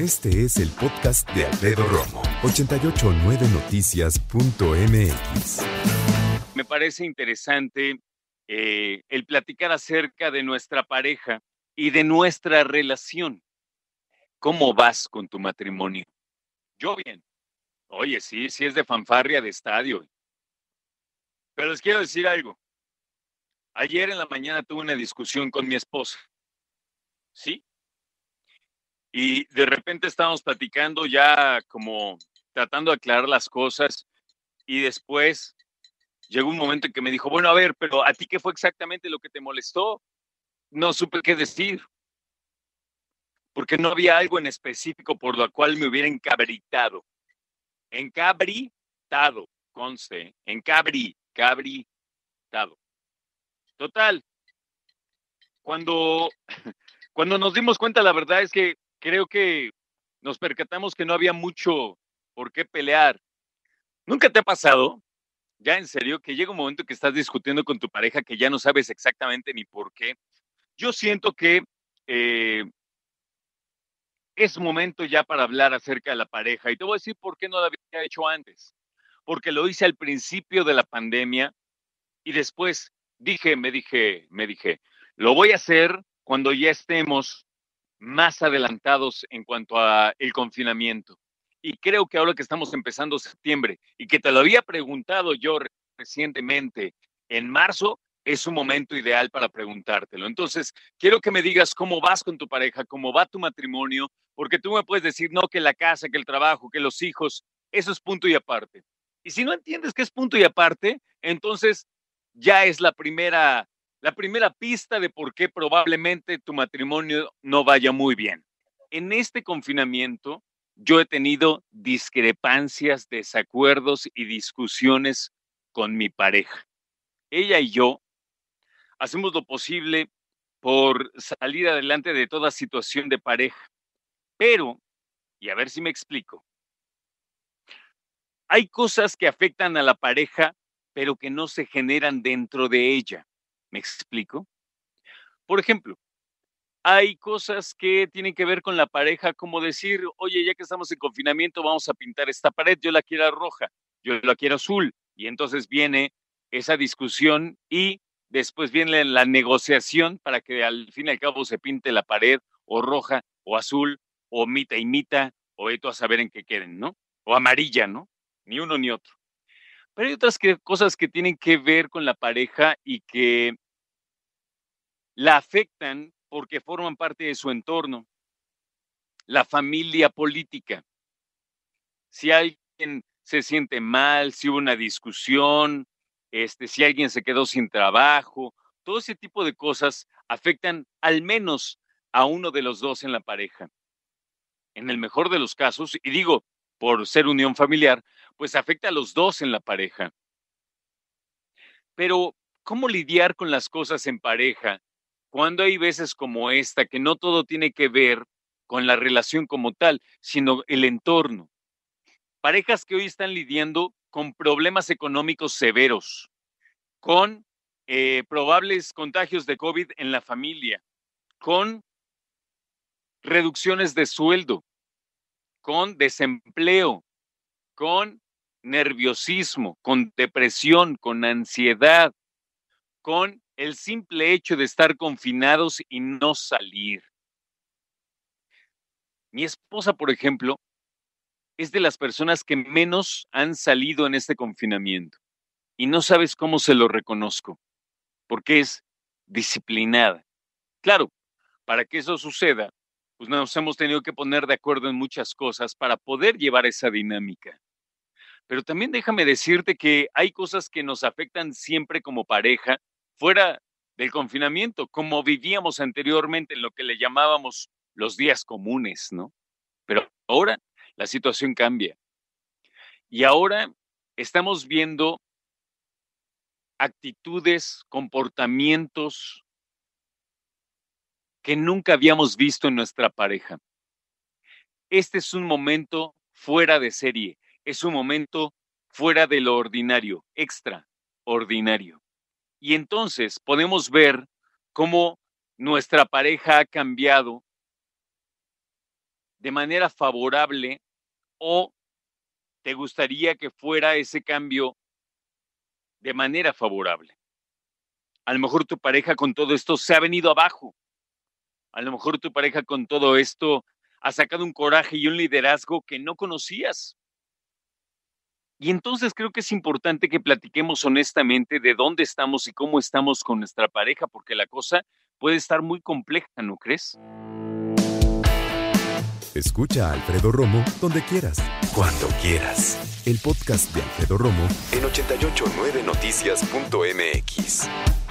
Este es el podcast de Alfredo Romo, 889noticias.mx. Me parece interesante eh, el platicar acerca de nuestra pareja y de nuestra relación. ¿Cómo vas con tu matrimonio? Yo bien. Oye, sí, sí es de fanfarria de estadio. Pero les quiero decir algo. Ayer en la mañana tuve una discusión con mi esposa. ¿Sí? Y de repente estábamos platicando ya como tratando de aclarar las cosas y después llegó un momento en que me dijo, bueno, a ver, pero a ti qué fue exactamente lo que te molestó? No supe qué decir, porque no había algo en específico por lo cual me hubiera encabritado. Encabritado, conste, encabri, cabritado. Total, cuando, cuando nos dimos cuenta, la verdad es que creo que nos percatamos que no había mucho por qué pelear. ¿Nunca te ha pasado, ya en serio, que llega un momento que estás discutiendo con tu pareja que ya no sabes exactamente ni por qué? Yo siento que eh, es momento ya para hablar acerca de la pareja y te voy a decir por qué no lo había hecho antes. Porque lo hice al principio de la pandemia y después dije, me dije, me dije, lo voy a hacer cuando ya estemos más adelantados en cuanto a el confinamiento. Y creo que ahora que estamos empezando septiembre y que te lo había preguntado yo recientemente en marzo, es un momento ideal para preguntártelo. Entonces, quiero que me digas cómo vas con tu pareja, cómo va tu matrimonio, porque tú me puedes decir, no, que la casa, que el trabajo, que los hijos, eso es punto y aparte. Y si no entiendes que es punto y aparte, entonces ya es la primera la primera pista de por qué probablemente tu matrimonio no vaya muy bien. En este confinamiento, yo he tenido discrepancias, desacuerdos y discusiones con mi pareja. Ella y yo hacemos lo posible por salir adelante de toda situación de pareja. Pero, y a ver si me explico, hay cosas que afectan a la pareja, pero que no se generan dentro de ella. ¿Me explico? Por ejemplo, hay cosas que tienen que ver con la pareja, como decir, oye, ya que estamos en confinamiento, vamos a pintar esta pared, yo la quiero roja, yo la quiero azul. Y entonces viene esa discusión y después viene la negociación para que al fin y al cabo se pinte la pared o roja o azul o mita y mita o esto a saber en qué queden, ¿no? O amarilla, ¿no? Ni uno ni otro. Pero hay otras cosas que tienen que ver con la pareja y que la afectan porque forman parte de su entorno. La familia política. Si alguien se siente mal, si hubo una discusión, este, si alguien se quedó sin trabajo, todo ese tipo de cosas afectan al menos a uno de los dos en la pareja. En el mejor de los casos, y digo por ser unión familiar, pues afecta a los dos en la pareja. Pero, ¿cómo lidiar con las cosas en pareja cuando hay veces como esta que no todo tiene que ver con la relación como tal, sino el entorno? Parejas que hoy están lidiando con problemas económicos severos, con eh, probables contagios de COVID en la familia, con reducciones de sueldo, con desempleo, con nerviosismo, con depresión, con ansiedad, con el simple hecho de estar confinados y no salir. Mi esposa, por ejemplo, es de las personas que menos han salido en este confinamiento y no sabes cómo se lo reconozco, porque es disciplinada. Claro, para que eso suceda, pues nos hemos tenido que poner de acuerdo en muchas cosas para poder llevar esa dinámica. Pero también déjame decirte que hay cosas que nos afectan siempre como pareja fuera del confinamiento, como vivíamos anteriormente en lo que le llamábamos los días comunes, ¿no? Pero ahora la situación cambia. Y ahora estamos viendo actitudes, comportamientos que nunca habíamos visto en nuestra pareja. Este es un momento fuera de serie es un momento fuera de lo ordinario, extraordinario. Y entonces podemos ver cómo nuestra pareja ha cambiado de manera favorable o te gustaría que fuera ese cambio de manera favorable? A lo mejor tu pareja con todo esto se ha venido abajo. A lo mejor tu pareja con todo esto ha sacado un coraje y un liderazgo que no conocías. Y entonces creo que es importante que platiquemos honestamente de dónde estamos y cómo estamos con nuestra pareja, porque la cosa puede estar muy compleja, ¿no crees? Escucha a Alfredo Romo donde quieras, cuando quieras. El podcast de Alfredo Romo en 889noticias.mx.